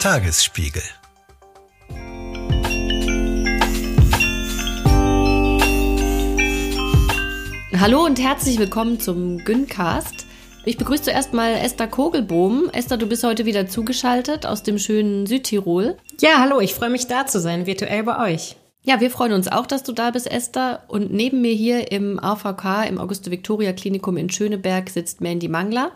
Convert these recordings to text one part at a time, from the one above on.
Tagesspiegel Hallo und herzlich willkommen zum Güncast. Ich begrüße zuerst mal Esther Kogelbohm. Esther, du bist heute wieder zugeschaltet aus dem schönen Südtirol. Ja, hallo, ich freue mich da zu sein, virtuell bei euch. Ja, wir freuen uns auch, dass du da bist, Esther. Und neben mir hier im AVK, im Auguste Victoria Klinikum in Schöneberg, sitzt Mandy Mangler.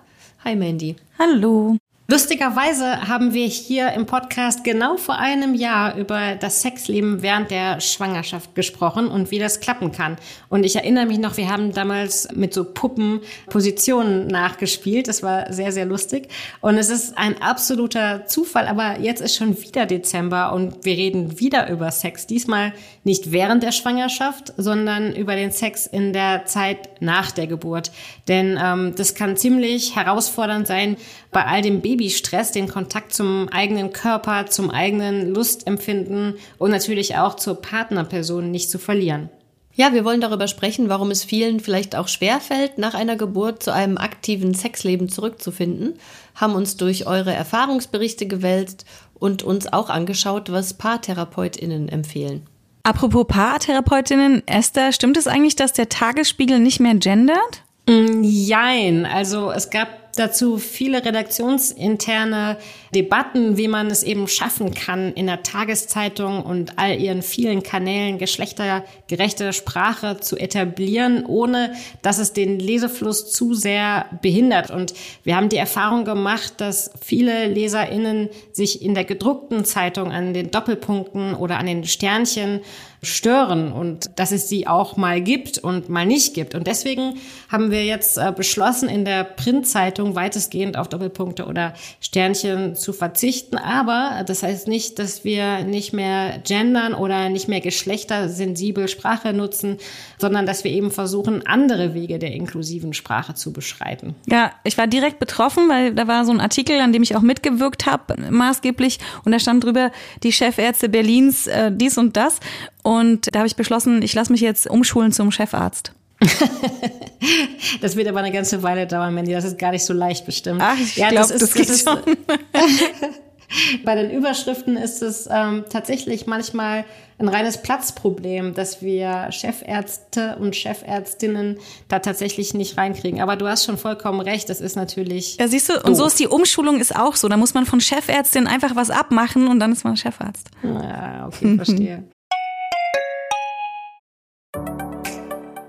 Hi Mandy. Hallo. Lustigerweise haben wir hier im Podcast genau vor einem Jahr über das Sexleben während der Schwangerschaft gesprochen und wie das klappen kann. Und ich erinnere mich noch, wir haben damals mit so Puppen Positionen nachgespielt. Das war sehr, sehr lustig. Und es ist ein absoluter Zufall, aber jetzt ist schon wieder Dezember und wir reden wieder über Sex. Diesmal nicht während der Schwangerschaft, sondern über den Sex in der Zeit nach der Geburt. Denn ähm, das kann ziemlich herausfordernd sein, bei all dem Babystress den Kontakt zum eigenen Körper, zum eigenen Lustempfinden und natürlich auch zur Partnerperson nicht zu verlieren. Ja, wir wollen darüber sprechen, warum es vielen vielleicht auch schwerfällt, nach einer Geburt zu einem aktiven Sexleben zurückzufinden, haben uns durch eure Erfahrungsberichte gewälzt und uns auch angeschaut, was Paartherapeutinnen empfehlen. Apropos Paartherapeutinnen, Esther, stimmt es eigentlich, dass der Tagesspiegel nicht mehr gendert? Mm, jein, also es gab dazu viele redaktionsinterne Debatten, wie man es eben schaffen kann, in der Tageszeitung und all ihren vielen Kanälen geschlechtergerechte Sprache zu etablieren, ohne dass es den Lesefluss zu sehr behindert. Und wir haben die Erfahrung gemacht, dass viele LeserInnen sich in der gedruckten Zeitung an den Doppelpunkten oder an den Sternchen stören und dass es sie auch mal gibt und mal nicht gibt. Und deswegen haben wir jetzt äh, beschlossen, in der Printzeitung weitestgehend auf Doppelpunkte oder Sternchen zu verzichten. Aber das heißt nicht, dass wir nicht mehr gendern oder nicht mehr geschlechtersensibel Sprache nutzen, sondern dass wir eben versuchen, andere Wege der inklusiven Sprache zu beschreiten. Ja, ich war direkt betroffen, weil da war so ein Artikel, an dem ich auch mitgewirkt habe, maßgeblich. Und da stand drüber, die Chefärzte Berlins äh, dies und das. Und da habe ich beschlossen, ich lasse mich jetzt umschulen zum Chefarzt. das wird aber eine ganze Weile dauern, Mandy. Das ist gar nicht so leicht bestimmt. Ach, ich ja, glaube, das, das, geht ist, schon. Bei den Überschriften ist es ähm, tatsächlich manchmal ein reines Platzproblem, dass wir Chefärzte und Chefärztinnen da tatsächlich nicht reinkriegen. Aber du hast schon vollkommen recht, das ist natürlich. Ja, siehst du, doof. und so ist die Umschulung ist auch so. Da muss man von Chefärztin einfach was abmachen und dann ist man Chefarzt. Ja, okay, verstehe.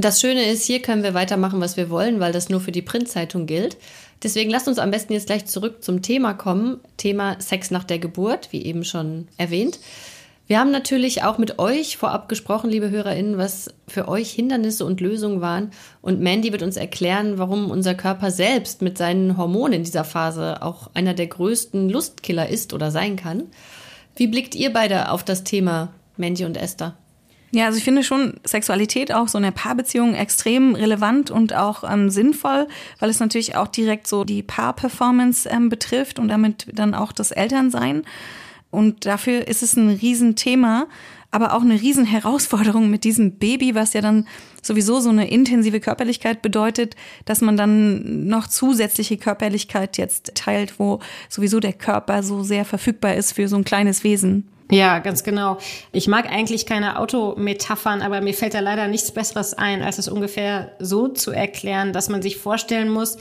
Das Schöne ist, hier können wir weitermachen, was wir wollen, weil das nur für die Printzeitung gilt. Deswegen lasst uns am besten jetzt gleich zurück zum Thema kommen. Thema Sex nach der Geburt, wie eben schon erwähnt. Wir haben natürlich auch mit euch vorab gesprochen, liebe HörerInnen, was für euch Hindernisse und Lösungen waren. Und Mandy wird uns erklären, warum unser Körper selbst mit seinen Hormonen in dieser Phase auch einer der größten Lustkiller ist oder sein kann. Wie blickt ihr beide auf das Thema, Mandy und Esther? Ja, also ich finde schon Sexualität auch so in der Paarbeziehung extrem relevant und auch ähm, sinnvoll, weil es natürlich auch direkt so die Paarperformance ähm, betrifft und damit dann auch das Elternsein. Und dafür ist es ein Riesenthema, aber auch eine Riesenherausforderung mit diesem Baby, was ja dann sowieso so eine intensive Körperlichkeit bedeutet, dass man dann noch zusätzliche Körperlichkeit jetzt teilt, wo sowieso der Körper so sehr verfügbar ist für so ein kleines Wesen. Ja, ganz genau. Ich mag eigentlich keine Autometaphern, aber mir fällt da leider nichts Besseres ein, als es ungefähr so zu erklären, dass man sich vorstellen muss,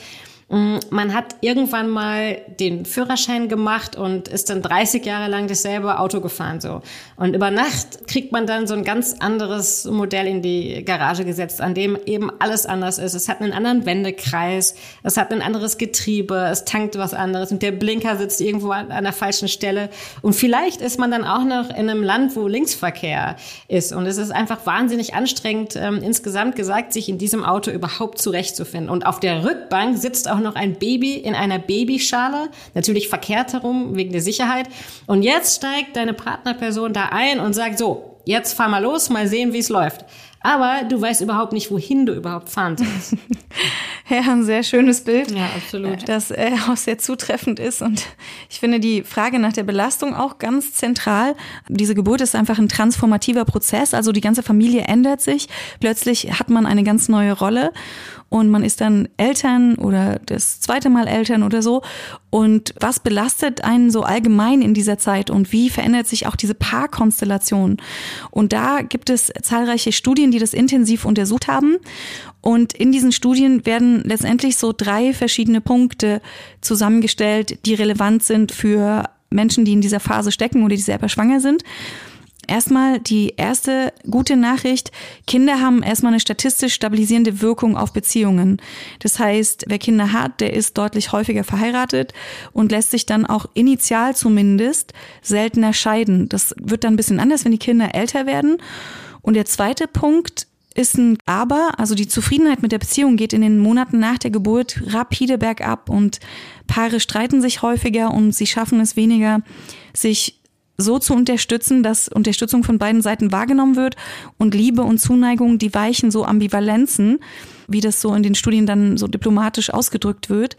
man hat irgendwann mal den Führerschein gemacht und ist dann 30 Jahre lang dasselbe Auto gefahren so. Und über Nacht kriegt man dann so ein ganz anderes Modell in die Garage gesetzt, an dem eben alles anders ist. Es hat einen anderen Wendekreis, es hat ein anderes Getriebe, es tankt was anderes und der Blinker sitzt irgendwo an einer falschen Stelle. Und vielleicht ist man dann auch noch in einem Land, wo Linksverkehr ist. Und es ist einfach wahnsinnig anstrengend, ähm, insgesamt gesagt, sich in diesem Auto überhaupt zurechtzufinden. Und auf der Rückbank sitzt auch auch noch ein Baby in einer Babyschale, natürlich verkehrt herum wegen der Sicherheit. Und jetzt steigt deine Partnerperson da ein und sagt so, jetzt fahr mal los, mal sehen, wie es läuft aber du weißt überhaupt nicht, wohin du überhaupt fahren sollst. ja, ein sehr schönes Bild. Ja, absolut. Das äh, auch sehr zutreffend ist. Und ich finde die Frage nach der Belastung auch ganz zentral. Diese Geburt ist einfach ein transformativer Prozess. Also die ganze Familie ändert sich. Plötzlich hat man eine ganz neue Rolle und man ist dann Eltern oder das zweite Mal Eltern oder so. Und was belastet einen so allgemein in dieser Zeit und wie verändert sich auch diese Paarkonstellation? Und da gibt es zahlreiche Studien, die das intensiv untersucht haben. Und in diesen Studien werden letztendlich so drei verschiedene Punkte zusammengestellt, die relevant sind für Menschen, die in dieser Phase stecken oder die selber schwanger sind. Erstmal die erste gute Nachricht. Kinder haben erstmal eine statistisch stabilisierende Wirkung auf Beziehungen. Das heißt, wer Kinder hat, der ist deutlich häufiger verheiratet und lässt sich dann auch initial zumindest seltener scheiden. Das wird dann ein bisschen anders, wenn die Kinder älter werden. Und der zweite Punkt ist ein Aber, also die Zufriedenheit mit der Beziehung geht in den Monaten nach der Geburt rapide bergab und Paare streiten sich häufiger und sie schaffen es weniger, sich so zu unterstützen, dass Unterstützung von beiden Seiten wahrgenommen wird und Liebe und Zuneigung, die weichen so Ambivalenzen, wie das so in den Studien dann so diplomatisch ausgedrückt wird.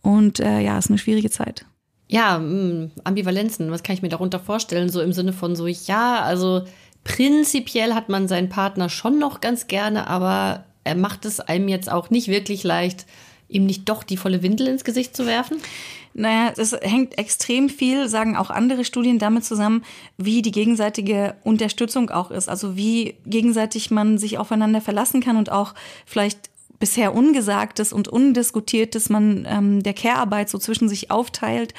Und äh, ja, ist eine schwierige Zeit. Ja, mh, hm, Ambivalenzen, was kann ich mir darunter vorstellen? So im Sinne von so, ja, also prinzipiell hat man seinen Partner schon noch ganz gerne, aber er macht es einem jetzt auch nicht wirklich leicht, ihm nicht doch die volle Windel ins Gesicht zu werfen? Naja, das hängt extrem viel, sagen auch andere Studien, damit zusammen, wie die gegenseitige Unterstützung auch ist. Also wie gegenseitig man sich aufeinander verlassen kann und auch vielleicht bisher Ungesagtes und Undiskutiertes man ähm, der Care-Arbeit so zwischen sich aufteilt.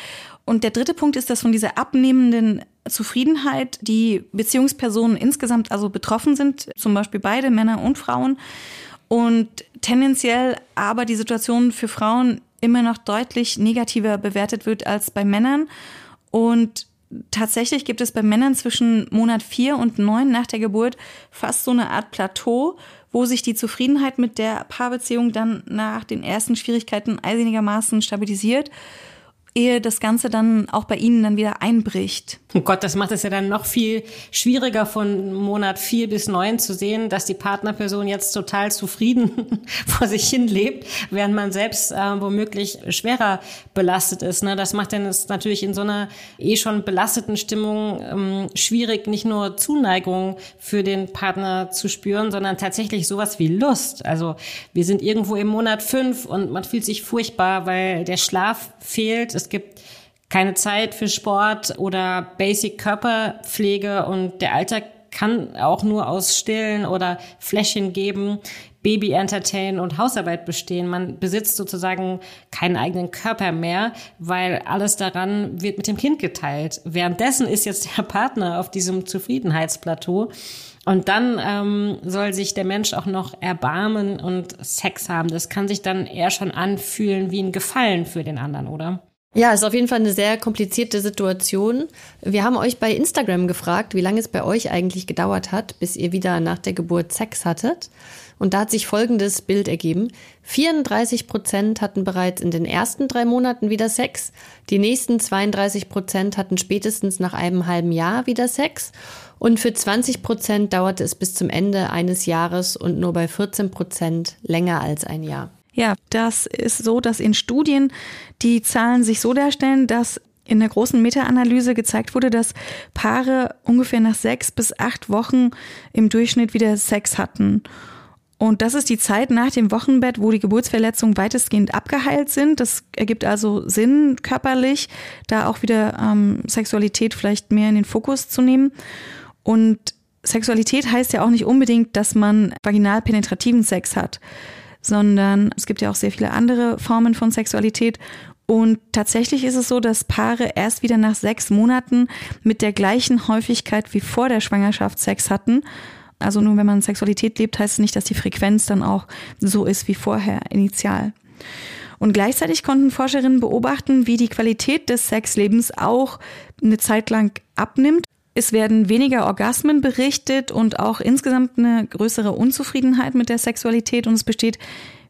Und der dritte Punkt ist, dass von dieser abnehmenden Zufriedenheit die Beziehungspersonen insgesamt also betroffen sind, zum Beispiel beide Männer und Frauen. Und tendenziell aber die Situation für Frauen immer noch deutlich negativer bewertet wird als bei Männern. Und tatsächlich gibt es bei Männern zwischen Monat vier und neun nach der Geburt fast so eine Art Plateau, wo sich die Zufriedenheit mit der Paarbeziehung dann nach den ersten Schwierigkeiten einigermaßen stabilisiert ehe das Ganze dann auch bei Ihnen dann wieder einbricht. Oh Gott, das macht es ja dann noch viel schwieriger von Monat vier bis neun zu sehen, dass die Partnerperson jetzt total zufrieden vor sich hin lebt, während man selbst äh, womöglich schwerer belastet ist. Ne? Das macht dann es natürlich in so einer eh schon belasteten Stimmung ähm, schwierig, nicht nur Zuneigung für den Partner zu spüren, sondern tatsächlich sowas wie Lust. Also wir sind irgendwo im Monat fünf und man fühlt sich furchtbar, weil der Schlaf fehlt es gibt keine Zeit für Sport oder Basic Körperpflege und der Alltag kann auch nur aus Stillen oder Fläschchen geben, Baby entertain und Hausarbeit bestehen. Man besitzt sozusagen keinen eigenen Körper mehr, weil alles daran wird mit dem Kind geteilt. Währenddessen ist jetzt der Partner auf diesem Zufriedenheitsplateau. Und dann ähm, soll sich der Mensch auch noch erbarmen und Sex haben. Das kann sich dann eher schon anfühlen wie ein Gefallen für den anderen, oder? Ja, ist auf jeden Fall eine sehr komplizierte Situation. Wir haben euch bei Instagram gefragt, wie lange es bei euch eigentlich gedauert hat, bis ihr wieder nach der Geburt Sex hattet. Und da hat sich folgendes Bild ergeben. 34 Prozent hatten bereits in den ersten drei Monaten wieder Sex. Die nächsten 32 Prozent hatten spätestens nach einem halben Jahr wieder Sex. Und für 20 Prozent dauerte es bis zum Ende eines Jahres und nur bei 14 Prozent länger als ein Jahr. Ja, das ist so, dass in Studien die Zahlen sich so darstellen, dass in der großen Meta-Analyse gezeigt wurde, dass Paare ungefähr nach sechs bis acht Wochen im Durchschnitt wieder Sex hatten. Und das ist die Zeit nach dem Wochenbett, wo die Geburtsverletzungen weitestgehend abgeheilt sind. Das ergibt also Sinn körperlich, da auch wieder ähm, Sexualität vielleicht mehr in den Fokus zu nehmen. Und Sexualität heißt ja auch nicht unbedingt, dass man vaginal penetrativen Sex hat sondern es gibt ja auch sehr viele andere Formen von Sexualität. Und tatsächlich ist es so, dass Paare erst wieder nach sechs Monaten mit der gleichen Häufigkeit wie vor der Schwangerschaft Sex hatten. Also nur wenn man Sexualität lebt, heißt es nicht, dass die Frequenz dann auch so ist wie vorher initial. Und gleichzeitig konnten Forscherinnen beobachten, wie die Qualität des Sexlebens auch eine Zeit lang abnimmt. Es werden weniger Orgasmen berichtet und auch insgesamt eine größere Unzufriedenheit mit der Sexualität und es besteht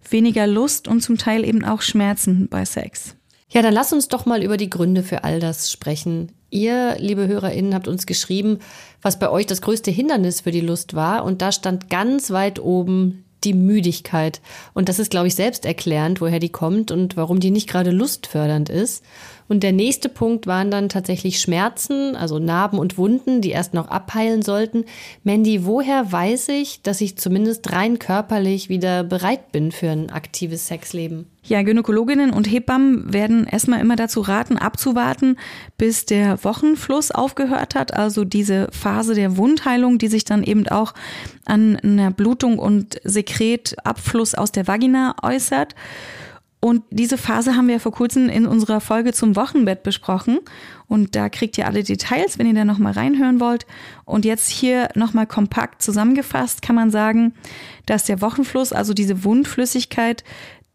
weniger Lust und zum Teil eben auch Schmerzen bei Sex. Ja, dann lass uns doch mal über die Gründe für all das sprechen. Ihr, liebe HörerInnen, habt uns geschrieben, was bei euch das größte Hindernis für die Lust war. Und da stand ganz weit oben die Müdigkeit. Und das ist, glaube ich, selbsterklärend, woher die kommt und warum die nicht gerade lustfördernd ist. Und der nächste Punkt waren dann tatsächlich Schmerzen, also Narben und Wunden, die erst noch abheilen sollten. Mandy, woher weiß ich, dass ich zumindest rein körperlich wieder bereit bin für ein aktives Sexleben? Ja, Gynäkologinnen und Hebammen werden erstmal immer dazu raten, abzuwarten, bis der Wochenfluss aufgehört hat, also diese Phase der Wundheilung, die sich dann eben auch an einer Blutung und Sekretabfluss aus der Vagina äußert. Und diese Phase haben wir vor kurzem in unserer Folge zum Wochenbett besprochen. Und da kriegt ihr alle Details, wenn ihr da nochmal reinhören wollt. Und jetzt hier nochmal kompakt zusammengefasst kann man sagen, dass der Wochenfluss, also diese Wundflüssigkeit,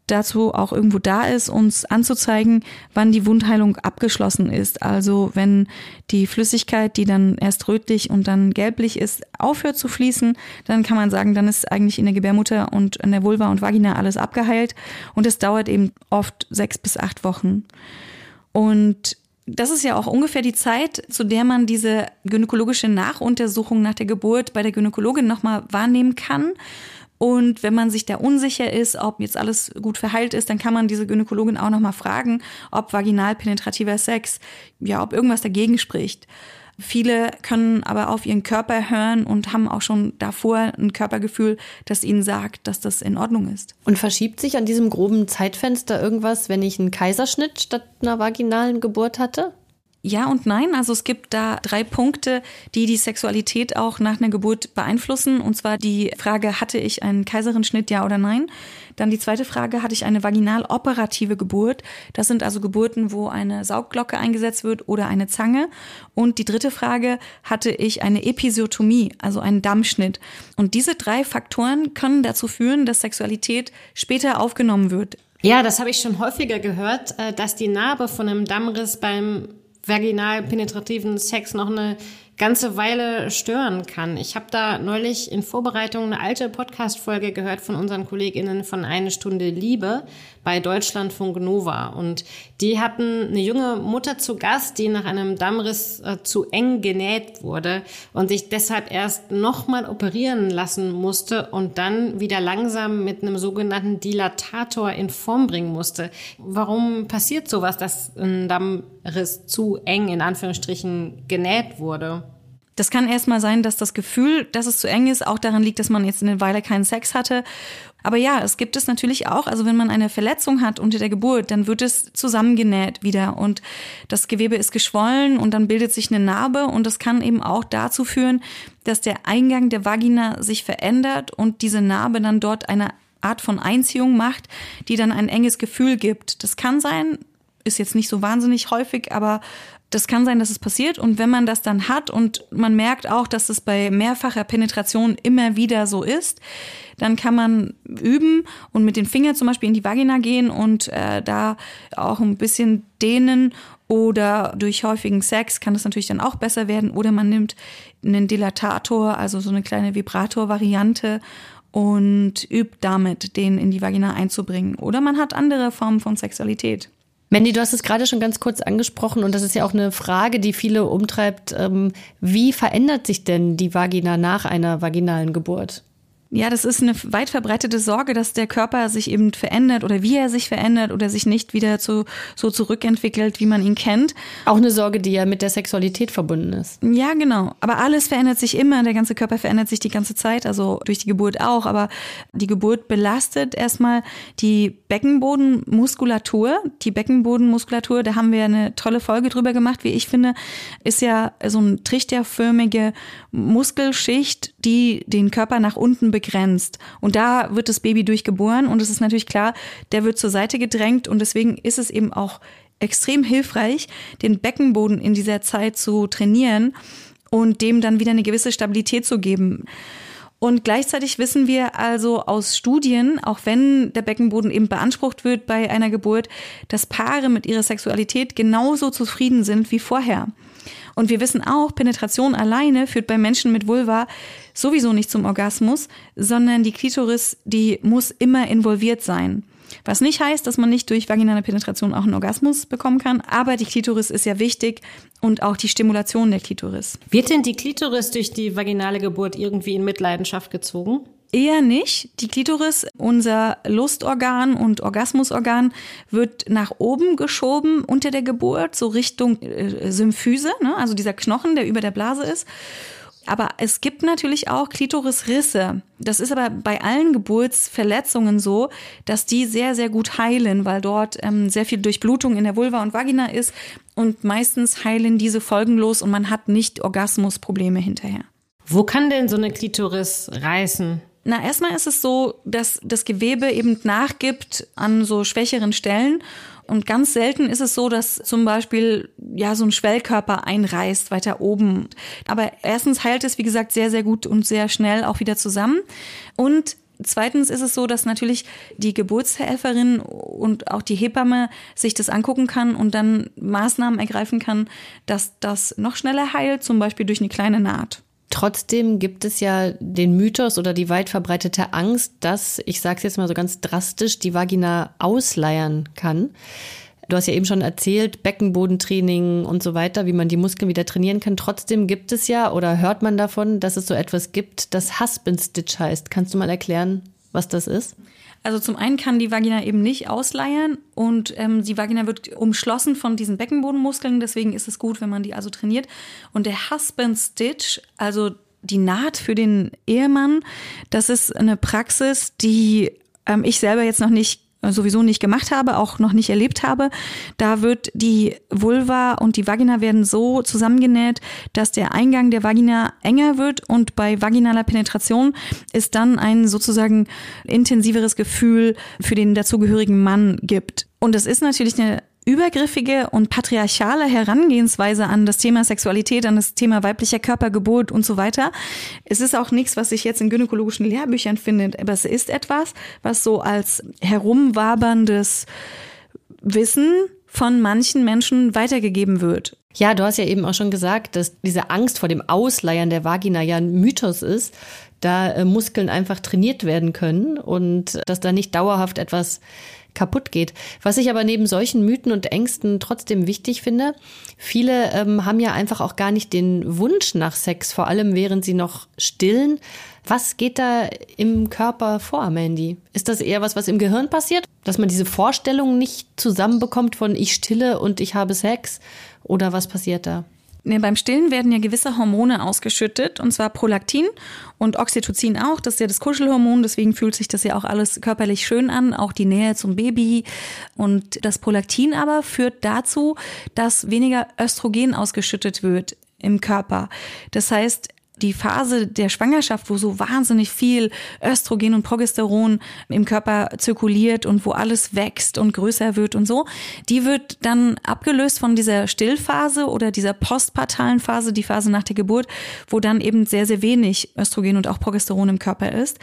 dazu auch irgendwo da ist, uns anzuzeigen, wann die Wundheilung abgeschlossen ist. Also wenn die Flüssigkeit, die dann erst rötlich und dann gelblich ist, aufhört zu fließen, dann kann man sagen, dann ist eigentlich in der Gebärmutter und in der Vulva und Vagina alles abgeheilt. Und es dauert eben oft sechs bis acht Wochen. Und das ist ja auch ungefähr die Zeit, zu der man diese gynäkologische Nachuntersuchung nach der Geburt bei der Gynäkologin nochmal wahrnehmen kann. Und wenn man sich da unsicher ist, ob jetzt alles gut verheilt ist, dann kann man diese Gynäkologin auch nochmal fragen, ob vaginal penetrativer Sex, ja, ob irgendwas dagegen spricht. Viele können aber auf ihren Körper hören und haben auch schon davor ein Körpergefühl, das ihnen sagt, dass das in Ordnung ist. Und verschiebt sich an diesem groben Zeitfenster irgendwas, wenn ich einen Kaiserschnitt statt einer vaginalen Geburt hatte? Ja und nein. Also es gibt da drei Punkte, die die Sexualität auch nach einer Geburt beeinflussen. Und zwar die Frage, hatte ich einen Kaiserenschnitt, ja oder nein? Dann die zweite Frage, hatte ich eine vaginal operative Geburt? Das sind also Geburten, wo eine Saugglocke eingesetzt wird oder eine Zange. Und die dritte Frage, hatte ich eine Episiotomie, also einen Dammschnitt? Und diese drei Faktoren können dazu führen, dass Sexualität später aufgenommen wird. Ja, das habe ich schon häufiger gehört, äh, dass die Narbe von einem Dammriss beim vaginal penetrativen Sex noch eine ganze Weile stören kann. Ich habe da neulich in Vorbereitung eine alte Podcast-Folge gehört von unseren KollegInnen von Eine Stunde Liebe bei Deutschlandfunk Nova. Und die hatten eine junge Mutter zu Gast, die nach einem Dammriss äh, zu eng genäht wurde und sich deshalb erst nochmal operieren lassen musste und dann wieder langsam mit einem sogenannten Dilatator in Form bringen musste. Warum passiert sowas, dass ein Dammriss zu eng in Anführungsstrichen genäht wurde? Das kann erstmal sein, dass das Gefühl, dass es zu eng ist, auch daran liegt, dass man jetzt eine Weile keinen Sex hatte. Aber ja, es gibt es natürlich auch. Also wenn man eine Verletzung hat unter der Geburt, dann wird es zusammengenäht wieder und das Gewebe ist geschwollen und dann bildet sich eine Narbe und das kann eben auch dazu führen, dass der Eingang der Vagina sich verändert und diese Narbe dann dort eine Art von Einziehung macht, die dann ein enges Gefühl gibt. Das kann sein, ist jetzt nicht so wahnsinnig häufig, aber das kann sein, dass es passiert. Und wenn man das dann hat und man merkt auch, dass es bei mehrfacher Penetration immer wieder so ist, dann kann man üben und mit den Fingern zum Beispiel in die Vagina gehen und äh, da auch ein bisschen dehnen oder durch häufigen Sex kann das natürlich dann auch besser werden. Oder man nimmt einen Dilatator, also so eine kleine Vibrator-Variante und übt damit, den in die Vagina einzubringen. Oder man hat andere Formen von Sexualität. Mandy, du hast es gerade schon ganz kurz angesprochen und das ist ja auch eine Frage, die viele umtreibt. Ähm, wie verändert sich denn die Vagina nach einer vaginalen Geburt? Ja, das ist eine weit verbreitete Sorge, dass der Körper sich eben verändert oder wie er sich verändert oder sich nicht wieder zu, so zurückentwickelt, wie man ihn kennt. Auch eine Sorge, die ja mit der Sexualität verbunden ist. Ja, genau. Aber alles verändert sich immer. Der ganze Körper verändert sich die ganze Zeit, also durch die Geburt auch. Aber die Geburt belastet erstmal die Beckenbodenmuskulatur. Die Beckenbodenmuskulatur, da haben wir eine tolle Folge drüber gemacht, wie ich finde, ist ja so eine trichterförmige Muskelschicht, die den Körper nach unten begrenzt. Und da wird das Baby durchgeboren und es ist natürlich klar, der wird zur Seite gedrängt und deswegen ist es eben auch extrem hilfreich, den Beckenboden in dieser Zeit zu trainieren und dem dann wieder eine gewisse Stabilität zu geben. Und gleichzeitig wissen wir also aus Studien, auch wenn der Beckenboden eben beansprucht wird bei einer Geburt, dass Paare mit ihrer Sexualität genauso zufrieden sind wie vorher. Und wir wissen auch, Penetration alleine führt bei Menschen mit Vulva sowieso nicht zum Orgasmus, sondern die Klitoris, die muss immer involviert sein. Was nicht heißt, dass man nicht durch vaginale Penetration auch einen Orgasmus bekommen kann, aber die Klitoris ist ja wichtig und auch die Stimulation der Klitoris. Wird denn die Klitoris durch die vaginale Geburt irgendwie in Mitleidenschaft gezogen? Eher nicht. Die Klitoris, unser Lustorgan und Orgasmusorgan, wird nach oben geschoben unter der Geburt, so Richtung äh, Symphyse, ne? also dieser Knochen, der über der Blase ist. Aber es gibt natürlich auch Klitorisrisse. Das ist aber bei allen Geburtsverletzungen so, dass die sehr, sehr gut heilen, weil dort ähm, sehr viel Durchblutung in der Vulva und Vagina ist. Und meistens heilen diese folgenlos und man hat nicht Orgasmusprobleme hinterher. Wo kann denn so eine Klitoris reißen? Na, erstmal ist es so, dass das Gewebe eben nachgibt an so schwächeren Stellen. Und ganz selten ist es so, dass zum Beispiel ja so ein Schwellkörper einreißt weiter oben. Aber erstens heilt es, wie gesagt, sehr, sehr gut und sehr schnell auch wieder zusammen. Und Zweitens ist es so, dass natürlich die Geburtshelferin und auch die Hebamme sich das angucken kann und dann Maßnahmen ergreifen kann, dass das noch schneller heilt, zum Beispiel durch eine kleine Naht. Trotzdem gibt es ja den Mythos oder die weit verbreitete Angst, dass, ich sage es jetzt mal so ganz drastisch, die Vagina ausleiern kann. Du hast ja eben schon erzählt, Beckenbodentraining und so weiter, wie man die Muskeln wieder trainieren kann. Trotzdem gibt es ja oder hört man davon, dass es so etwas gibt, das Husband Stitch heißt. Kannst du mal erklären, was das ist? Also zum einen kann die Vagina eben nicht ausleiern und ähm, die Vagina wird umschlossen von diesen Beckenbodenmuskeln. Deswegen ist es gut, wenn man die also trainiert. Und der Husband Stitch, also die Naht für den Ehemann, das ist eine Praxis, die ähm, ich selber jetzt noch nicht sowieso nicht gemacht habe, auch noch nicht erlebt habe. Da wird die Vulva und die Vagina werden so zusammengenäht, dass der Eingang der Vagina enger wird und bei vaginaler Penetration ist dann ein sozusagen intensiveres Gefühl für den dazugehörigen Mann gibt. Und es ist natürlich eine übergriffige und patriarchale Herangehensweise an das Thema Sexualität, an das Thema weiblicher Körpergeburt und so weiter. Es ist auch nichts, was sich jetzt in gynäkologischen Lehrbüchern findet, aber es ist etwas, was so als herumwaberndes Wissen von manchen Menschen weitergegeben wird. Ja, du hast ja eben auch schon gesagt, dass diese Angst vor dem Ausleiern der Vagina ja ein Mythos ist, da äh, Muskeln einfach trainiert werden können und dass da nicht dauerhaft etwas kaputt geht. Was ich aber neben solchen Mythen und Ängsten trotzdem wichtig finde, viele ähm, haben ja einfach auch gar nicht den Wunsch nach Sex, vor allem während sie noch stillen. Was geht da im Körper vor, Mandy? Ist das eher was, was im Gehirn passiert? Dass man diese Vorstellung nicht zusammenbekommt von ich stille und ich habe Sex? Oder was passiert da? Nee, beim Stillen werden ja gewisse Hormone ausgeschüttet, und zwar Prolaktin und Oxytocin auch. Das ist ja das Kuschelhormon, deswegen fühlt sich das ja auch alles körperlich schön an, auch die Nähe zum Baby. Und das Prolaktin aber führt dazu, dass weniger Östrogen ausgeschüttet wird im Körper. Das heißt, die Phase der Schwangerschaft, wo so wahnsinnig viel Östrogen und Progesteron im Körper zirkuliert und wo alles wächst und größer wird und so, die wird dann abgelöst von dieser Stillphase oder dieser postpartalen Phase, die Phase nach der Geburt, wo dann eben sehr, sehr wenig Östrogen und auch Progesteron im Körper ist.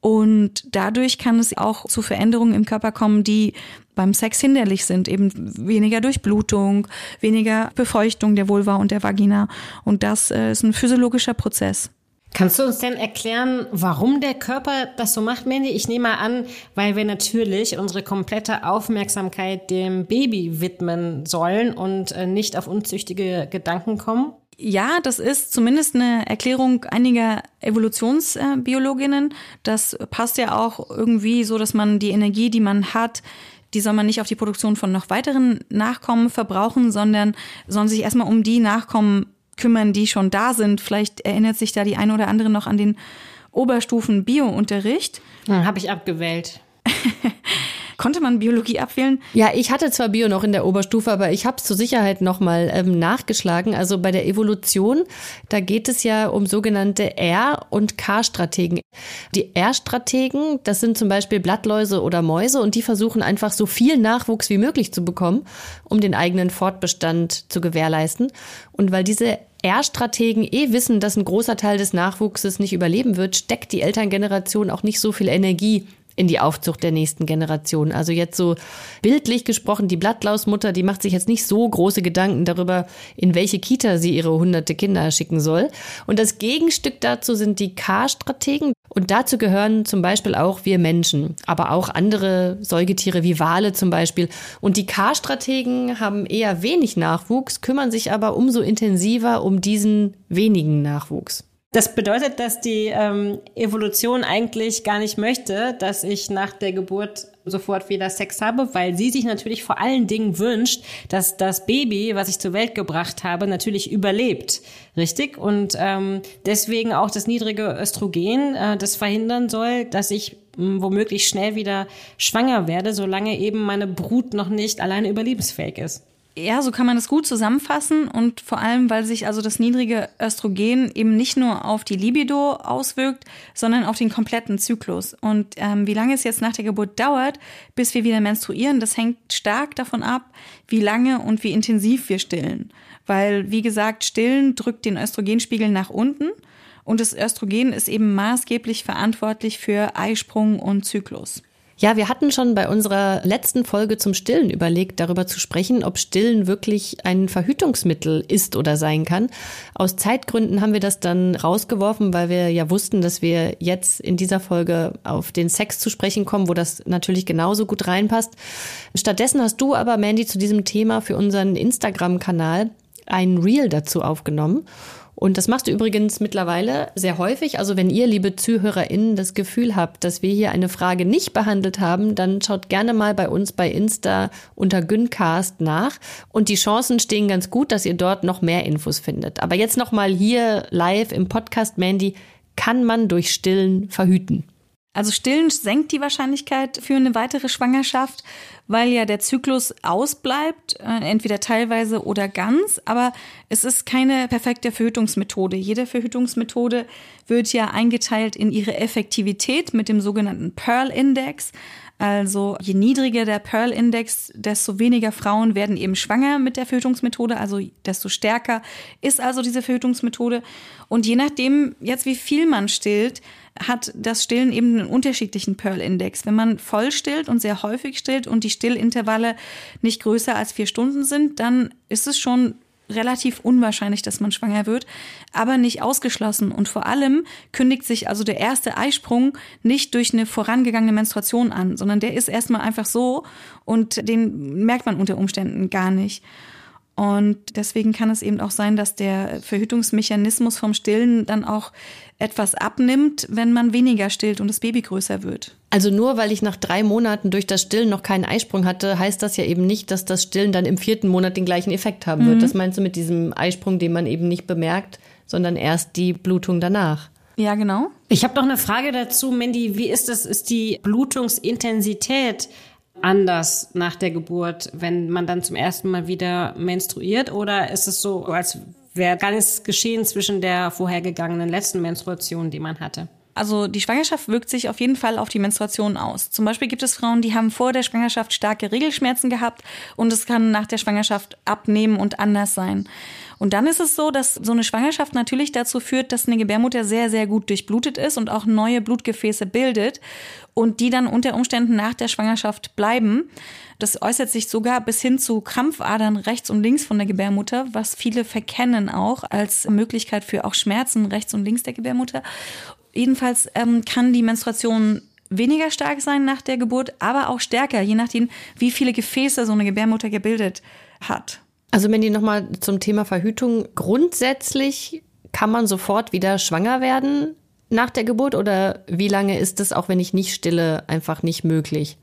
Und dadurch kann es auch zu Veränderungen im Körper kommen, die beim Sex hinderlich sind. Eben weniger Durchblutung, weniger Befeuchtung der Vulva und der Vagina. Und das äh, ist ein physiologischer Prozess. Kannst du uns denn erklären, warum der Körper das so macht, Mandy? Ich nehme mal an, weil wir natürlich unsere komplette Aufmerksamkeit dem Baby widmen sollen und äh, nicht auf unzüchtige Gedanken kommen. Ja, das ist zumindest eine Erklärung einiger Evolutionsbiologinnen. Das passt ja auch irgendwie so, dass man die Energie, die man hat, die soll man nicht auf die Produktion von noch weiteren Nachkommen verbrauchen, sondern sollen sich erstmal um die Nachkommen kümmern, die schon da sind. Vielleicht erinnert sich da die eine oder andere noch an den Oberstufen Bio-Unterricht. Hm, Habe ich abgewählt. Konnte man Biologie abwählen? Ja, ich hatte zwar Bio noch in der Oberstufe, aber ich habe es zur Sicherheit nochmal ähm, nachgeschlagen. Also bei der Evolution, da geht es ja um sogenannte R- und K-Strategen. Die R-Strategen, das sind zum Beispiel Blattläuse oder Mäuse und die versuchen einfach so viel Nachwuchs wie möglich zu bekommen, um den eigenen Fortbestand zu gewährleisten. Und weil diese R-Strategen eh wissen, dass ein großer Teil des Nachwuchses nicht überleben wird, steckt die Elterngeneration auch nicht so viel Energie in die Aufzucht der nächsten Generation. Also jetzt so bildlich gesprochen, die Blattlausmutter, die macht sich jetzt nicht so große Gedanken darüber, in welche Kita sie ihre hunderte Kinder schicken soll. Und das Gegenstück dazu sind die K-Strategen. Und dazu gehören zum Beispiel auch wir Menschen, aber auch andere Säugetiere wie Wale zum Beispiel. Und die K-Strategen haben eher wenig Nachwuchs, kümmern sich aber umso intensiver um diesen wenigen Nachwuchs. Das bedeutet, dass die ähm, Evolution eigentlich gar nicht möchte, dass ich nach der Geburt sofort wieder Sex habe, weil sie sich natürlich vor allen Dingen wünscht, dass das Baby, was ich zur Welt gebracht habe, natürlich überlebt. Richtig? Und ähm, deswegen auch das niedrige Östrogen, äh, das verhindern soll, dass ich mh, womöglich schnell wieder schwanger werde, solange eben meine Brut noch nicht alleine überlebensfähig ist. Ja, so kann man es gut zusammenfassen und vor allem, weil sich also das niedrige Östrogen eben nicht nur auf die Libido auswirkt, sondern auf den kompletten Zyklus. Und ähm, wie lange es jetzt nach der Geburt dauert, bis wir wieder menstruieren, das hängt stark davon ab, wie lange und wie intensiv wir stillen. Weil, wie gesagt, stillen drückt den Östrogenspiegel nach unten und das Östrogen ist eben maßgeblich verantwortlich für Eisprung und Zyklus. Ja, wir hatten schon bei unserer letzten Folge zum Stillen überlegt, darüber zu sprechen, ob Stillen wirklich ein Verhütungsmittel ist oder sein kann. Aus Zeitgründen haben wir das dann rausgeworfen, weil wir ja wussten, dass wir jetzt in dieser Folge auf den Sex zu sprechen kommen, wo das natürlich genauso gut reinpasst. Stattdessen hast du aber, Mandy, zu diesem Thema für unseren Instagram-Kanal ein Reel dazu aufgenommen. Und das machst du übrigens mittlerweile sehr häufig. Also wenn ihr, liebe ZuhörerInnen, das Gefühl habt, dass wir hier eine Frage nicht behandelt haben, dann schaut gerne mal bei uns bei Insta unter Güncast nach. Und die Chancen stehen ganz gut, dass ihr dort noch mehr Infos findet. Aber jetzt nochmal hier live im Podcast, Mandy, kann man durch Stillen verhüten? Also Stillen senkt die Wahrscheinlichkeit für eine weitere Schwangerschaft, weil ja der Zyklus ausbleibt, äh, entweder teilweise oder ganz. Aber es ist keine perfekte Verhütungsmethode. Jede Verhütungsmethode wird ja eingeteilt in ihre Effektivität mit dem sogenannten Pearl-Index. Also je niedriger der Pearl-Index, desto weniger Frauen werden eben schwanger mit der Verhütungsmethode, also desto stärker ist also diese Verhütungsmethode. Und je nachdem jetzt, wie viel man stillt, hat das Stillen eben einen unterschiedlichen Pearl-Index. Wenn man voll stillt und sehr häufig stillt und die Stillintervalle nicht größer als vier Stunden sind, dann ist es schon relativ unwahrscheinlich, dass man schwanger wird, aber nicht ausgeschlossen. Und vor allem kündigt sich also der erste Eisprung nicht durch eine vorangegangene Menstruation an, sondern der ist erstmal einfach so und den merkt man unter Umständen gar nicht. Und deswegen kann es eben auch sein, dass der Verhütungsmechanismus vom Stillen dann auch etwas abnimmt, wenn man weniger stillt und das Baby größer wird. Also nur weil ich nach drei Monaten durch das Stillen noch keinen Eisprung hatte, heißt das ja eben nicht, dass das Stillen dann im vierten Monat den gleichen Effekt haben wird. Mhm. Das meinst du mit diesem Eisprung, den man eben nicht bemerkt, sondern erst die Blutung danach? Ja, genau. Ich habe noch eine Frage dazu, Mandy. Wie ist das? Ist die Blutungsintensität anders nach der Geburt, wenn man dann zum ersten Mal wieder menstruiert? Oder ist es so, als wäre gar nichts geschehen zwischen der vorhergegangenen letzten Menstruation, die man hatte? Also die Schwangerschaft wirkt sich auf jeden Fall auf die Menstruation aus. Zum Beispiel gibt es Frauen, die haben vor der Schwangerschaft starke Regelschmerzen gehabt und es kann nach der Schwangerschaft abnehmen und anders sein. Und dann ist es so, dass so eine Schwangerschaft natürlich dazu führt, dass eine Gebärmutter sehr, sehr gut durchblutet ist und auch neue Blutgefäße bildet und die dann unter Umständen nach der Schwangerschaft bleiben. Das äußert sich sogar bis hin zu Krampfadern rechts und links von der Gebärmutter, was viele verkennen auch als Möglichkeit für auch Schmerzen rechts und links der Gebärmutter. Jedenfalls ähm, kann die Menstruation weniger stark sein nach der Geburt, aber auch stärker, je nachdem, wie viele Gefäße so eine Gebärmutter gebildet hat. Also wenn die nochmal zum Thema Verhütung, grundsätzlich kann man sofort wieder schwanger werden nach der Geburt oder wie lange ist es, auch wenn ich nicht stille, einfach nicht möglich?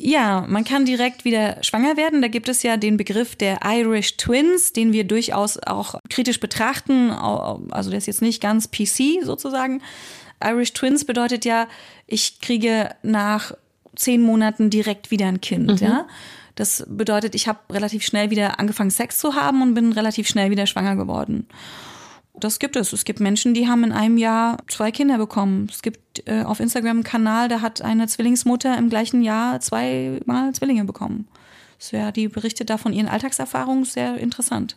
Ja, man kann direkt wieder schwanger werden. Da gibt es ja den Begriff der Irish Twins, den wir durchaus auch kritisch betrachten. Also der ist jetzt nicht ganz PC sozusagen. Irish Twins bedeutet ja, ich kriege nach zehn Monaten direkt wieder ein Kind, mhm. ja. Das bedeutet, ich habe relativ schnell wieder angefangen, Sex zu haben und bin relativ schnell wieder schwanger geworden. Das gibt es. Es gibt Menschen, die haben in einem Jahr zwei Kinder bekommen. Es gibt äh, auf Instagram einen Kanal, da hat eine Zwillingsmutter im gleichen Jahr zweimal Zwillinge bekommen. Das wär, die berichtet da von ihren Alltagserfahrungen sehr interessant.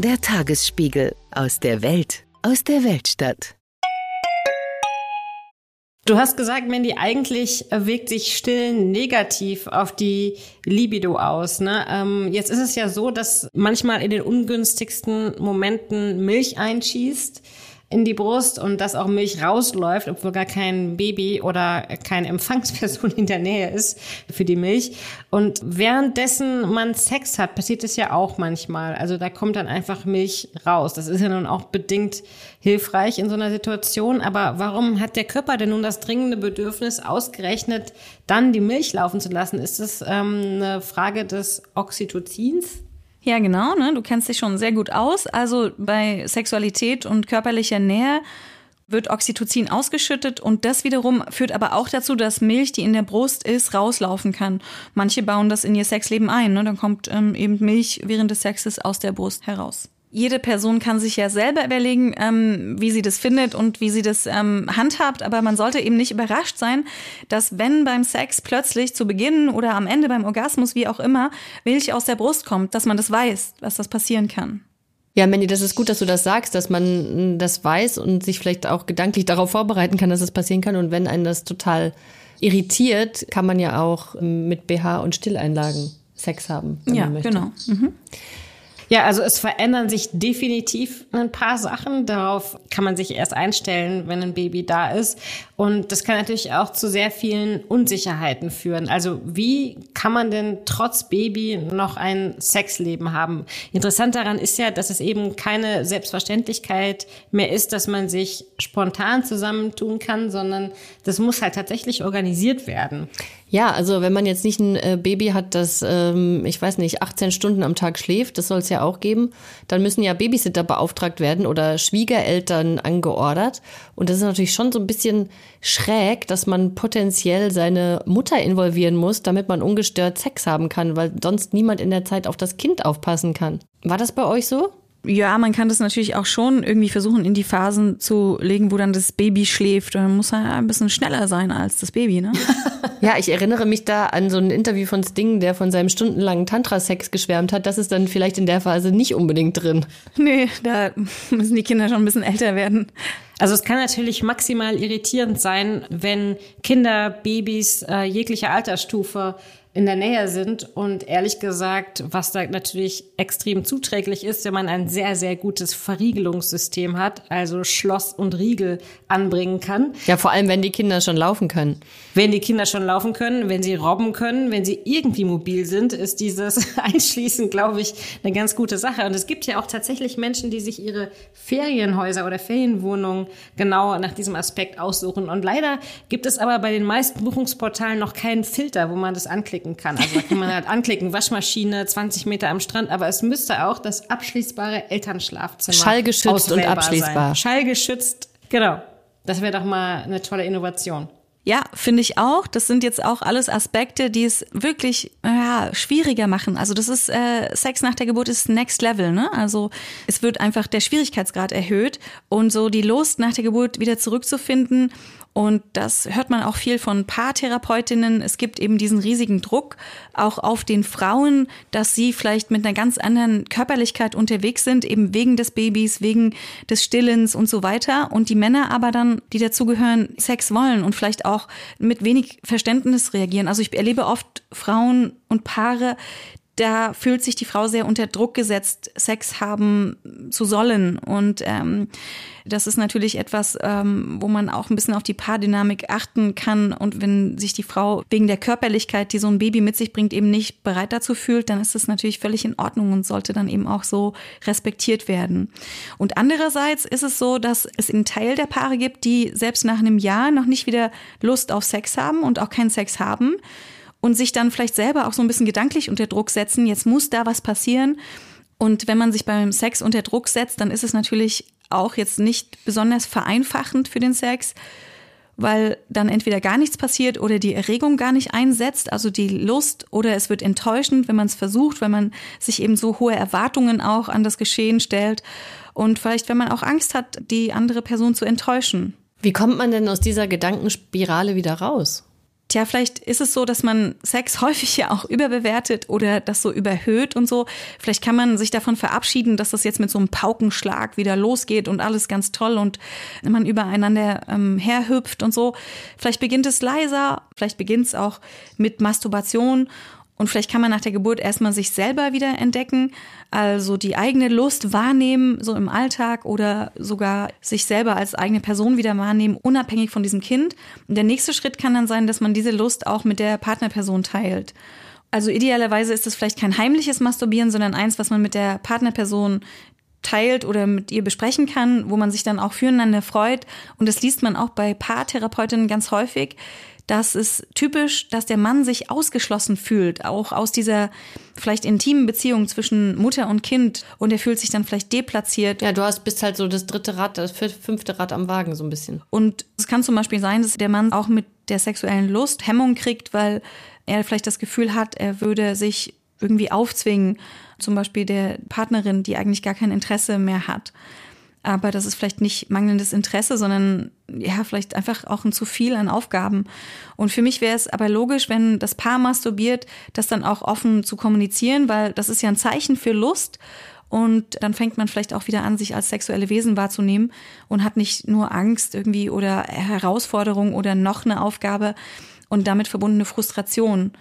Der Tagesspiegel aus der Welt, aus der Weltstadt. Du hast gesagt, Mandy, eigentlich wirkt sich Stillen negativ auf die Libido aus. Ne? Ähm, jetzt ist es ja so, dass manchmal in den ungünstigsten Momenten Milch einschießt in die Brust und dass auch Milch rausläuft, obwohl gar kein Baby oder keine Empfangsperson in der Nähe ist für die Milch. Und währenddessen man Sex hat, passiert es ja auch manchmal. Also da kommt dann einfach Milch raus. Das ist ja nun auch bedingt hilfreich in so einer Situation. Aber warum hat der Körper denn nun das dringende Bedürfnis, ausgerechnet dann die Milch laufen zu lassen? Ist das ähm, eine Frage des Oxytocins? Ja, genau, ne? Du kennst dich schon sehr gut aus. Also bei Sexualität und körperlicher Nähe wird Oxytocin ausgeschüttet und das wiederum führt aber auch dazu, dass Milch, die in der Brust ist, rauslaufen kann. Manche bauen das in ihr Sexleben ein, ne? Dann kommt ähm, eben Milch während des Sexes aus der Brust heraus jede Person kann sich ja selber überlegen, ähm, wie sie das findet und wie sie das ähm, handhabt, aber man sollte eben nicht überrascht sein, dass wenn beim Sex plötzlich zu Beginn oder am Ende beim Orgasmus, wie auch immer, Milch aus der Brust kommt, dass man das weiß, dass das passieren kann. Ja, Mandy, das ist gut, dass du das sagst, dass man das weiß und sich vielleicht auch gedanklich darauf vorbereiten kann, dass es passieren kann. Und wenn einen das total irritiert, kann man ja auch mit BH und Stilleinlagen Sex haben. ja, genau. Mhm. Ja, also es verändern sich definitiv ein paar Sachen. Darauf kann man sich erst einstellen, wenn ein Baby da ist. Und das kann natürlich auch zu sehr vielen Unsicherheiten führen. Also wie kann man denn trotz Baby noch ein Sexleben haben? Interessant daran ist ja, dass es eben keine Selbstverständlichkeit mehr ist, dass man sich spontan zusammentun kann, sondern das muss halt tatsächlich organisiert werden. Ja, also wenn man jetzt nicht ein äh, Baby hat, das, ähm, ich weiß nicht, 18 Stunden am Tag schläft, das soll es ja auch geben, dann müssen ja Babysitter beauftragt werden oder Schwiegereltern angeordert. Und das ist natürlich schon so ein bisschen schräg, dass man potenziell seine Mutter involvieren muss, damit man ungestört Sex haben kann, weil sonst niemand in der Zeit auf das Kind aufpassen kann. War das bei euch so? Ja, man kann das natürlich auch schon irgendwie versuchen, in die Phasen zu legen, wo dann das Baby schläft. Man muss halt ein bisschen schneller sein als das Baby, ne? ja, ich erinnere mich da an so ein Interview von Sting, der von seinem stundenlangen Tantra-Sex geschwärmt hat. Das ist dann vielleicht in der Phase nicht unbedingt drin. Nee, da müssen die Kinder schon ein bisschen älter werden. Also es kann natürlich maximal irritierend sein, wenn Kinder, Babys äh, jeglicher Altersstufe in der Nähe sind. Und ehrlich gesagt, was da natürlich extrem zuträglich ist, wenn man ein sehr, sehr gutes Verriegelungssystem hat, also Schloss und Riegel anbringen kann. Ja, vor allem, wenn die Kinder schon laufen können. Wenn die Kinder schon laufen können, wenn sie robben können, wenn sie irgendwie mobil sind, ist dieses Einschließen, glaube ich, eine ganz gute Sache. Und es gibt ja auch tatsächlich Menschen, die sich ihre Ferienhäuser oder Ferienwohnungen genau nach diesem Aspekt aussuchen. Und leider gibt es aber bei den meisten Buchungsportalen noch keinen Filter, wo man das anklicken anklicken kann. Also da kann man halt anklicken, Waschmaschine, 20 Meter am Strand, aber es müsste auch das abschließbare Elternschlafzimmer Schallgeschützt und abschließbar. Sein. Schallgeschützt, genau. Das wäre doch mal eine tolle Innovation. Ja, finde ich auch. Das sind jetzt auch alles Aspekte, die es wirklich ja, schwieriger machen. Also das ist äh, Sex nach der Geburt ist Next Level, ne? Also es wird einfach der Schwierigkeitsgrad erhöht und so die Lust nach der Geburt wieder zurückzufinden und das hört man auch viel von Paartherapeutinnen. Es gibt eben diesen riesigen Druck auch auf den Frauen, dass sie vielleicht mit einer ganz anderen Körperlichkeit unterwegs sind, eben wegen des Babys, wegen des Stillens und so weiter. Und die Männer aber dann, die dazugehören, Sex wollen und vielleicht auch mit wenig Verständnis reagieren. Also ich erlebe oft Frauen und Paare, da fühlt sich die Frau sehr unter Druck gesetzt, Sex haben zu sollen. Und ähm, das ist natürlich etwas, ähm, wo man auch ein bisschen auf die Paardynamik achten kann. Und wenn sich die Frau wegen der Körperlichkeit, die so ein Baby mit sich bringt, eben nicht bereit dazu fühlt, dann ist das natürlich völlig in Ordnung und sollte dann eben auch so respektiert werden. Und andererseits ist es so, dass es einen Teil der Paare gibt, die selbst nach einem Jahr noch nicht wieder Lust auf Sex haben und auch keinen Sex haben und sich dann vielleicht selber auch so ein bisschen gedanklich unter Druck setzen, jetzt muss da was passieren. Und wenn man sich beim Sex unter Druck setzt, dann ist es natürlich auch jetzt nicht besonders vereinfachend für den Sex, weil dann entweder gar nichts passiert oder die Erregung gar nicht einsetzt, also die Lust, oder es wird enttäuschend, wenn man es versucht, weil man sich eben so hohe Erwartungen auch an das Geschehen stellt und vielleicht, wenn man auch Angst hat, die andere Person zu enttäuschen. Wie kommt man denn aus dieser Gedankenspirale wieder raus? Tja, vielleicht ist es so, dass man Sex häufig ja auch überbewertet oder das so überhöht und so. Vielleicht kann man sich davon verabschieden, dass das jetzt mit so einem Paukenschlag wieder losgeht und alles ganz toll und man übereinander ähm, herhüpft und so. Vielleicht beginnt es leiser, vielleicht beginnt es auch mit Masturbation und vielleicht kann man nach der Geburt erstmal sich selber wieder entdecken, also die eigene Lust wahrnehmen, so im Alltag oder sogar sich selber als eigene Person wieder wahrnehmen, unabhängig von diesem Kind. Und der nächste Schritt kann dann sein, dass man diese Lust auch mit der Partnerperson teilt. Also idealerweise ist es vielleicht kein heimliches Masturbieren, sondern eins, was man mit der Partnerperson teilt oder mit ihr besprechen kann, wo man sich dann auch füreinander freut. Und das liest man auch bei Paartherapeutinnen ganz häufig, dass es typisch, dass der Mann sich ausgeschlossen fühlt, auch aus dieser vielleicht intimen Beziehung zwischen Mutter und Kind und er fühlt sich dann vielleicht deplatziert. Ja, du hast bist halt so das dritte Rad, das fünfte Rad am Wagen so ein bisschen. Und es kann zum Beispiel sein, dass der Mann auch mit der sexuellen Lust Hemmung kriegt, weil er vielleicht das Gefühl hat, er würde sich irgendwie aufzwingen, zum Beispiel der Partnerin, die eigentlich gar kein Interesse mehr hat aber das ist vielleicht nicht mangelndes Interesse, sondern ja, vielleicht einfach auch ein zu viel an Aufgaben. Und für mich wäre es aber logisch, wenn das Paar masturbiert, das dann auch offen zu kommunizieren, weil das ist ja ein Zeichen für Lust. Und dann fängt man vielleicht auch wieder an, sich als sexuelle Wesen wahrzunehmen und hat nicht nur Angst irgendwie oder Herausforderung oder noch eine Aufgabe und damit verbundene Frustration,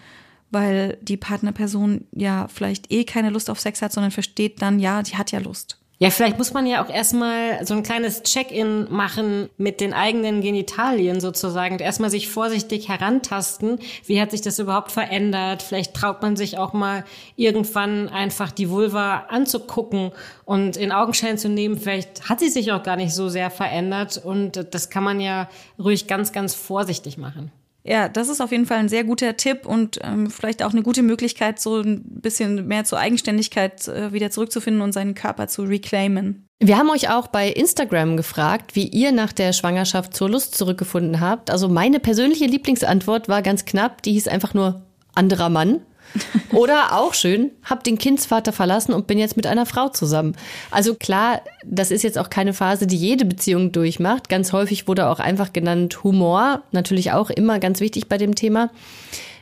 weil die Partnerperson ja vielleicht eh keine Lust auf Sex hat, sondern versteht dann, ja, die hat ja Lust. Ja, vielleicht muss man ja auch erstmal so ein kleines Check-in machen mit den eigenen Genitalien sozusagen und erstmal sich vorsichtig herantasten. Wie hat sich das überhaupt verändert? Vielleicht traut man sich auch mal irgendwann einfach die Vulva anzugucken und in Augenschein zu nehmen. Vielleicht hat sie sich auch gar nicht so sehr verändert und das kann man ja ruhig ganz, ganz vorsichtig machen. Ja, das ist auf jeden Fall ein sehr guter Tipp und ähm, vielleicht auch eine gute Möglichkeit, so ein bisschen mehr zur Eigenständigkeit äh, wieder zurückzufinden und seinen Körper zu reclaimen. Wir haben euch auch bei Instagram gefragt, wie ihr nach der Schwangerschaft zur Lust zurückgefunden habt. Also meine persönliche Lieblingsantwort war ganz knapp, die hieß einfach nur anderer Mann. Oder auch schön, hab den Kindsvater verlassen und bin jetzt mit einer Frau zusammen. Also klar, das ist jetzt auch keine Phase, die jede Beziehung durchmacht. Ganz häufig wurde auch einfach genannt Humor, natürlich auch immer ganz wichtig bei dem Thema,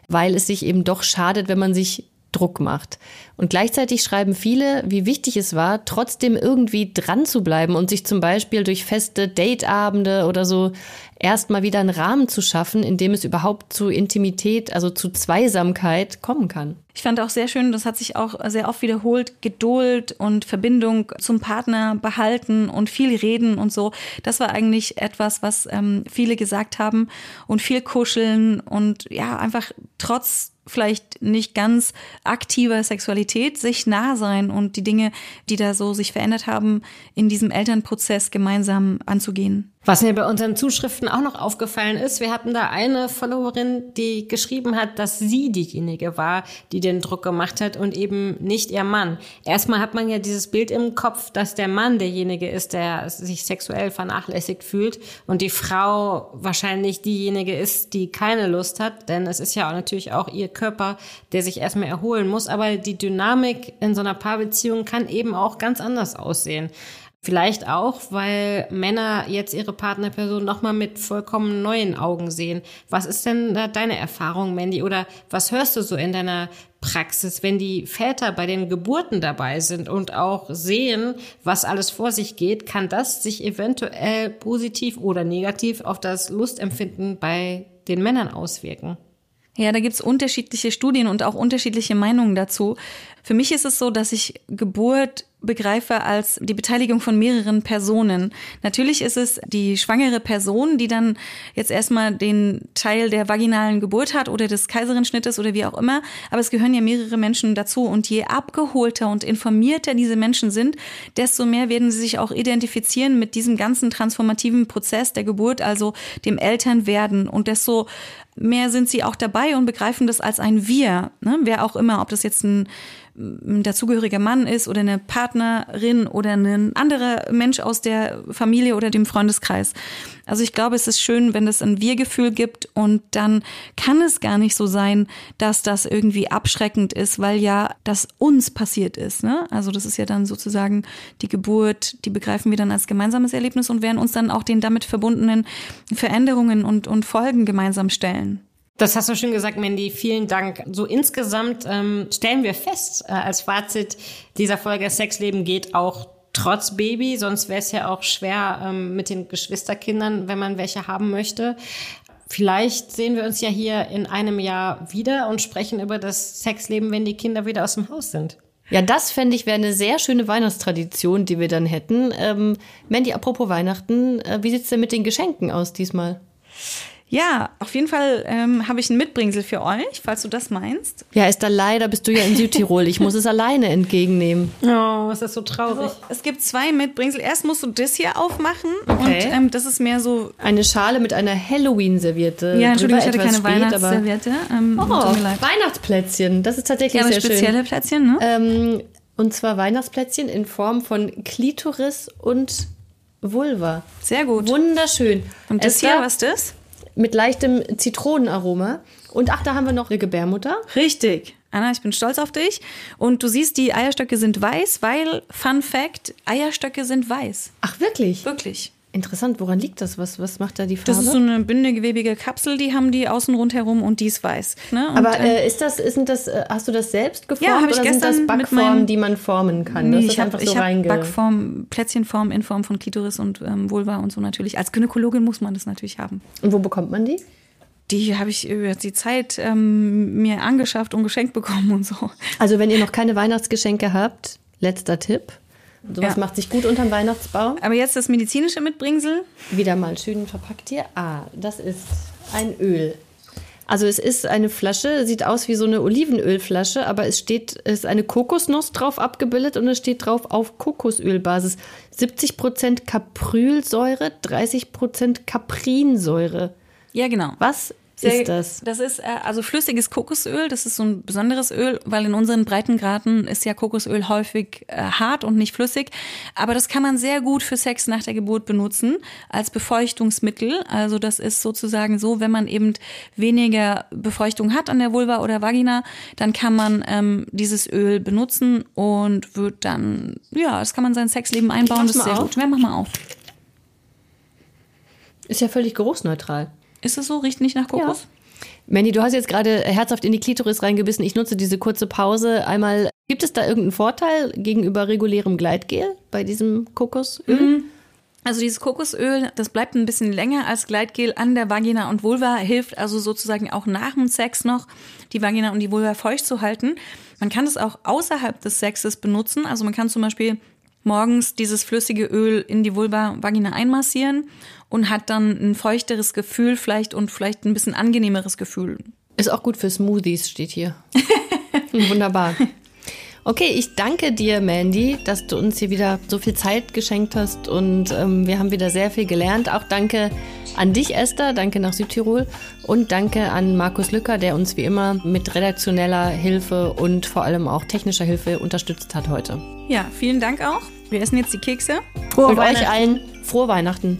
weil es sich eben doch schadet, wenn man sich Druck macht. Und gleichzeitig schreiben viele, wie wichtig es war, trotzdem irgendwie dran zu bleiben und sich zum Beispiel durch feste Dateabende oder so erstmal wieder einen Rahmen zu schaffen, in dem es überhaupt zu Intimität, also zu Zweisamkeit kommen kann. Ich fand auch sehr schön, das hat sich auch sehr oft wiederholt, Geduld und Verbindung zum Partner behalten und viel reden und so. Das war eigentlich etwas, was ähm, viele gesagt haben und viel kuscheln und ja, einfach trotz vielleicht nicht ganz aktiver Sexualität sich nah sein und die Dinge, die da so sich verändert haben, in diesem Elternprozess gemeinsam anzugehen. Was mir bei unseren Zuschriften auch noch aufgefallen ist, wir hatten da eine Followerin, die geschrieben hat, dass sie diejenige war, die den Druck gemacht hat und eben nicht ihr Mann. Erstmal hat man ja dieses Bild im Kopf, dass der Mann derjenige ist, der sich sexuell vernachlässigt fühlt und die Frau wahrscheinlich diejenige ist, die keine Lust hat, denn es ist ja auch natürlich auch ihr Körper, der sich erstmal erholen muss, aber die Dynamik in so einer Paarbeziehung kann eben auch ganz anders aussehen. Vielleicht auch, weil Männer jetzt ihre Partnerperson nochmal mit vollkommen neuen Augen sehen. Was ist denn da deine Erfahrung, Mandy? Oder was hörst du so in deiner Praxis, wenn die Väter bei den Geburten dabei sind und auch sehen, was alles vor sich geht, kann das sich eventuell positiv oder negativ auf das Lustempfinden bei den Männern auswirken? Ja, da gibt's unterschiedliche Studien und auch unterschiedliche Meinungen dazu. Für mich ist es so, dass ich Geburt begreife als die Beteiligung von mehreren Personen. Natürlich ist es die schwangere Person, die dann jetzt erstmal den Teil der vaginalen Geburt hat oder des Kaiserenschnittes oder wie auch immer, aber es gehören ja mehrere Menschen dazu und je abgeholter und informierter diese Menschen sind, desto mehr werden sie sich auch identifizieren mit diesem ganzen transformativen Prozess der Geburt, also dem Elternwerden und desto mehr sind sie auch dabei und begreifen das als ein Wir, ne? wer auch immer, ob das jetzt ein ein dazugehöriger Mann ist oder eine Partnerin oder ein anderer Mensch aus der Familie oder dem Freundeskreis. Also ich glaube, es ist schön, wenn es ein Wir-Gefühl gibt und dann kann es gar nicht so sein, dass das irgendwie abschreckend ist, weil ja das uns passiert ist. Ne? Also das ist ja dann sozusagen die Geburt, die begreifen wir dann als gemeinsames Erlebnis und werden uns dann auch den damit verbundenen Veränderungen und, und Folgen gemeinsam stellen. Das hast du schön gesagt, Mandy. Vielen Dank. So insgesamt ähm, stellen wir fest, äh, als Fazit dieser Folge Sexleben geht auch trotz Baby, sonst wäre es ja auch schwer ähm, mit den Geschwisterkindern, wenn man welche haben möchte. Vielleicht sehen wir uns ja hier in einem Jahr wieder und sprechen über das Sexleben, wenn die Kinder wieder aus dem Haus sind. Ja, das fände ich wäre eine sehr schöne Weihnachtstradition, die wir dann hätten. Ähm, Mandy, apropos Weihnachten, äh, wie sieht's denn mit den Geschenken aus diesmal? Ja, auf jeden Fall ähm, habe ich ein Mitbringsel für euch, falls du das meinst. Ja, Esther, leider bist du ja in Südtirol. Ich muss es alleine entgegennehmen. Oh, ist das so traurig. Also, es gibt zwei Mitbringsel. Erst musst du das hier aufmachen Okay. und ähm, das ist mehr so. Eine Schale mit einer Halloween-Serviette. Ja, Entschuldigung, ich drüber, hatte keine Weihnachtsserviette. Ähm, Oh. Weihnachtsplätzchen. Das ist tatsächlich Ja, aber sehr spezielle schön. Plätzchen, ne? Ähm, und zwar Weihnachtsplätzchen in Form von Klitoris und Vulva. Sehr gut. Wunderschön. Und das Esther, hier, was ist das? Mit leichtem Zitronenaroma. Und ach, da haben wir noch eine Gebärmutter. Richtig. Anna, ich bin stolz auf dich. Und du siehst, die Eierstöcke sind weiß, weil, Fun Fact, Eierstöcke sind weiß. Ach, wirklich? Wirklich. Interessant. Woran liegt das? Was, was macht da die Farbe? Das ist so eine bindegewebige Kapsel, die haben die außen rundherum und die ist weiß. Ne? Und, aber ähm, äh, ist das, ist das, äh, hast du das selbst geformt Ja, hab ich oder sind das gestern Backformen, die man formen kann? Nee, das ist ich habe einfach so hab. Backform, Plätzchenform in Form von Klitoris und ähm, Vulva und so natürlich. Als Gynäkologin muss man das natürlich haben. Und wo bekommt man die? Die habe ich über die Zeit ähm, mir angeschafft und geschenkt bekommen und so. Also wenn ihr noch keine Weihnachtsgeschenke habt, letzter Tipp. Sowas Ja. macht sich gut unterm Weihnachtsbaum. Aber jetzt das medizinische Mitbringsel. Wieder mal schön verpackt hier. Ah, das ist ein Öl. Also es ist eine Flasche, sieht aus wie so eine Olivenölflasche, aber es steht, es ist eine Kokosnuss drauf abgebildet und es steht drauf auf Kokosölbasis. 70% Caprylsäure, 30% Caprinsäure. Ja, genau. Was Sehr- ist das? Das ist äh, also flüssiges Kokosöl. Das ist so ein besonderes Öl, weil in unseren Breitengraden ist ja Kokosöl häufig äh, hart und nicht flüssig. Aber das kann man sehr gut für Sex nach der Geburt benutzen als Befeuchtungsmittel. Also das ist sozusagen so, wenn man eben weniger Befeuchtung hat an der Vulva oder Vagina, dann kann man ähm, dieses Öl benutzen und wird dann, ja, das kann man in sein Sexleben einbauen. Das ist sehr auf. gut. Ja, mach mal auf. Ist ja völlig geruchsneutral. Ist es so? Riecht nicht nach Kokos? Mandy, du hast jetzt gerade herzhaft in die Klitoris reingebissen. Ich nutze diese kurze Pause einmal. Gibt es da irgendeinen Vorteil gegenüber regulärem Gleitgel bei diesem Kokosöl? Also dieses Kokosöl, das bleibt ein bisschen länger als Gleitgel an der Vagina und Vulva, hilft also sozusagen auch nach dem Sex noch, die Vagina und die Vulva feucht zu halten. Man kann es auch außerhalb des Sexes benutzen. Also man kann zum Beispiel morgens dieses flüssige Öl in die Vulva, Vagina einmassieren und hat dann ein feuchteres Gefühl vielleicht und vielleicht ein bisschen angenehmeres Gefühl. Ist auch gut für Smoothies, steht hier. Wunderbar. Okay, ich danke dir, Mandy, dass du uns hier wieder so viel Zeit geschenkt hast und ähm, wir haben wieder sehr viel gelernt. Auch danke an dich, Esther, danke nach Südtirol und danke an Markus Lücker, der uns wie immer mit redaktioneller Hilfe und vor allem auch technischer Hilfe unterstützt hat heute. Ja, vielen Dank auch. Wir essen jetzt die Kekse. und euch allen frohe Weihnachten.